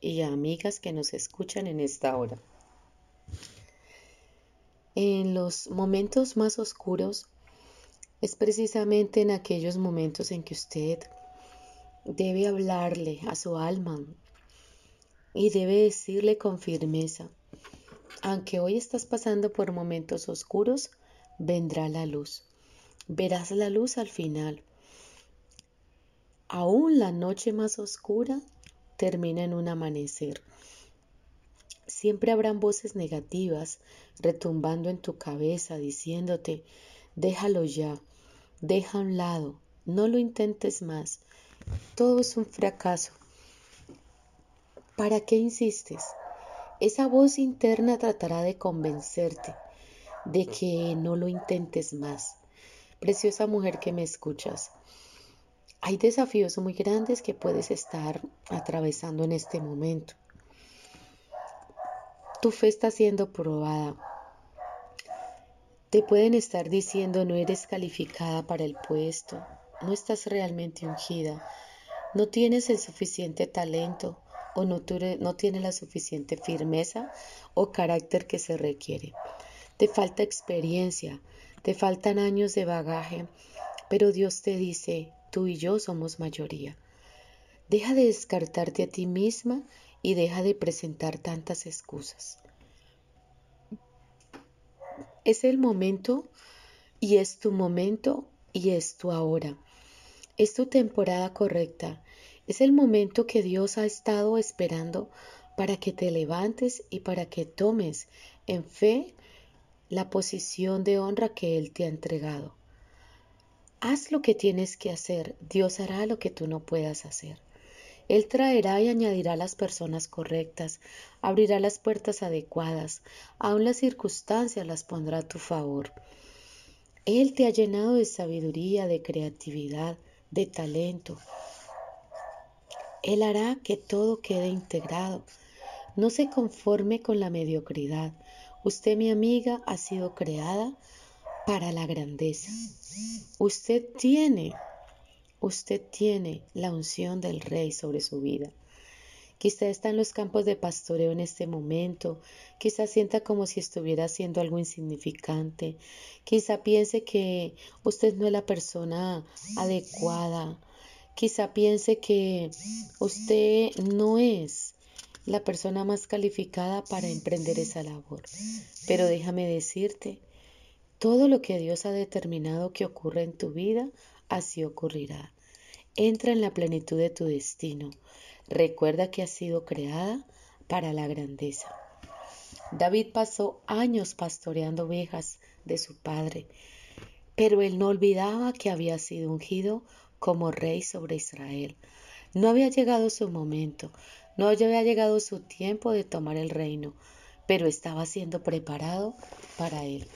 y amigas que nos escuchan en esta hora. En los momentos más oscuros es precisamente en aquellos momentos en que usted debe hablarle a su alma y debe decirle con firmeza, aunque hoy estás pasando por momentos oscuros, vendrá la luz. Verás la luz al final. Aún la noche más oscura termina en un amanecer. Siempre habrán voces negativas retumbando en tu cabeza diciéndote, déjalo ya, deja a un lado, no lo intentes más, todo es un fracaso. ¿Para qué insistes? Esa voz interna tratará de convencerte de que no lo intentes más. Preciosa mujer que me escuchas, hay desafíos muy grandes que puedes estar atravesando en este momento. Tu fe está siendo probada. Te pueden estar diciendo no eres calificada para el puesto, no estás realmente ungida, no tienes el suficiente talento, o no, no tiene la suficiente firmeza o carácter que se requiere. Te falta experiencia, te faltan años de bagaje, pero Dios te dice, tú y yo somos mayoría. Deja de descartarte a ti misma y deja de presentar tantas excusas. Es el momento y es tu momento y es tu ahora. Es tu temporada correcta es el momento que Dios ha estado esperando para que te levantes y para que tomes en fe la posición de honra que Él te ha entregado. Haz lo que tienes que hacer, Dios hará lo que tú no puedas hacer. Él traerá y añadirá las personas correctas, abrirá las puertas adecuadas, aun las circunstancias las pondrá a tu favor. Él te ha llenado de sabiduría, de creatividad, de talento, él hará que todo quede integrado. No se conforme con la mediocridad. Usted, mi amiga, ha sido creada para la grandeza. Usted tiene, usted tiene la unción del rey sobre su vida. Quizá está en los campos de pastoreo en este momento, quizá sienta como si estuviera haciendo algo insignificante, quizá piense que usted no es la persona adecuada, Quizá piense que usted no es la persona más calificada para emprender esa labor. Pero déjame decirte, todo lo que Dios ha determinado que ocurra en tu vida, así ocurrirá. Entra en la plenitud de tu destino. Recuerda que has sido creada para la grandeza. David pasó años pastoreando ovejas de su padre, pero él no olvidaba que había sido ungido como rey sobre Israel. No había llegado su momento, no había llegado su tiempo de tomar el reino, pero estaba siendo preparado para él.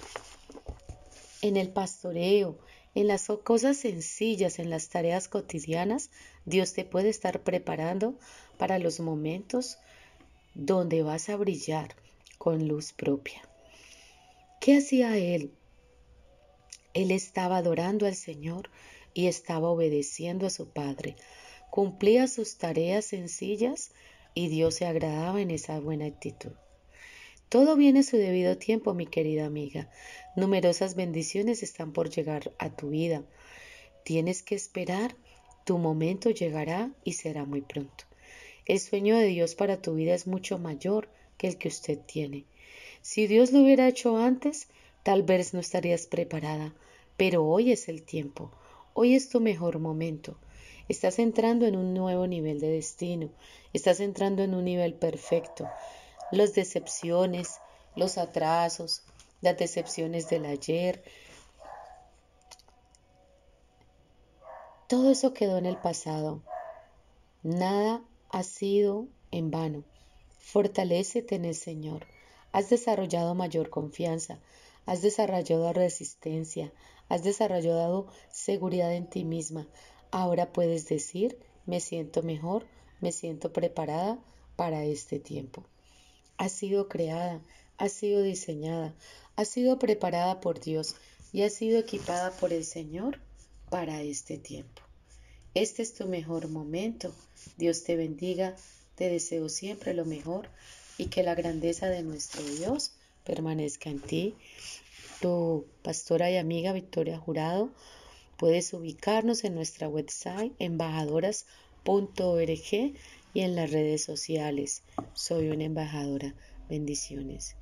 En el pastoreo, en las cosas sencillas, en las tareas cotidianas, Dios te puede estar preparando para los momentos donde vas a brillar con luz propia. ¿Qué hacía él? Él estaba adorando al Señor y estaba obedeciendo a su padre. Cumplía sus tareas sencillas y Dios se agradaba en esa buena actitud. Todo viene a su debido tiempo, mi querida amiga. Numerosas bendiciones están por llegar a tu vida. Tienes que esperar, tu momento llegará y será muy pronto. El sueño de Dios para tu vida es mucho mayor que el que usted tiene. Si Dios lo hubiera hecho antes, tal vez no estarías preparada, pero hoy es el tiempo. Hoy es tu mejor momento. Estás entrando en un nuevo nivel de destino. Estás entrando en un nivel perfecto. Las decepciones, los atrasos, las decepciones del ayer, todo eso quedó en el pasado. Nada ha sido en vano. Fortalécete en el Señor. Has desarrollado mayor confianza, has desarrollado resistencia, has desarrollado seguridad en ti misma. Ahora puedes decir, me siento mejor, me siento preparada para este tiempo. Has sido creada, has sido diseñada, has sido preparada por Dios y has sido equipada por el Señor para este tiempo. Este es tu mejor momento. Dios te bendiga. Te deseo siempre lo mejor y que la grandeza de nuestro Dios permanezca en ti. Tu pastora y amiga Victoria Jurado. Puedes ubicarnos en nuestra website embajadoras.org y en las redes sociales. Soy una embajadora. Bendiciones.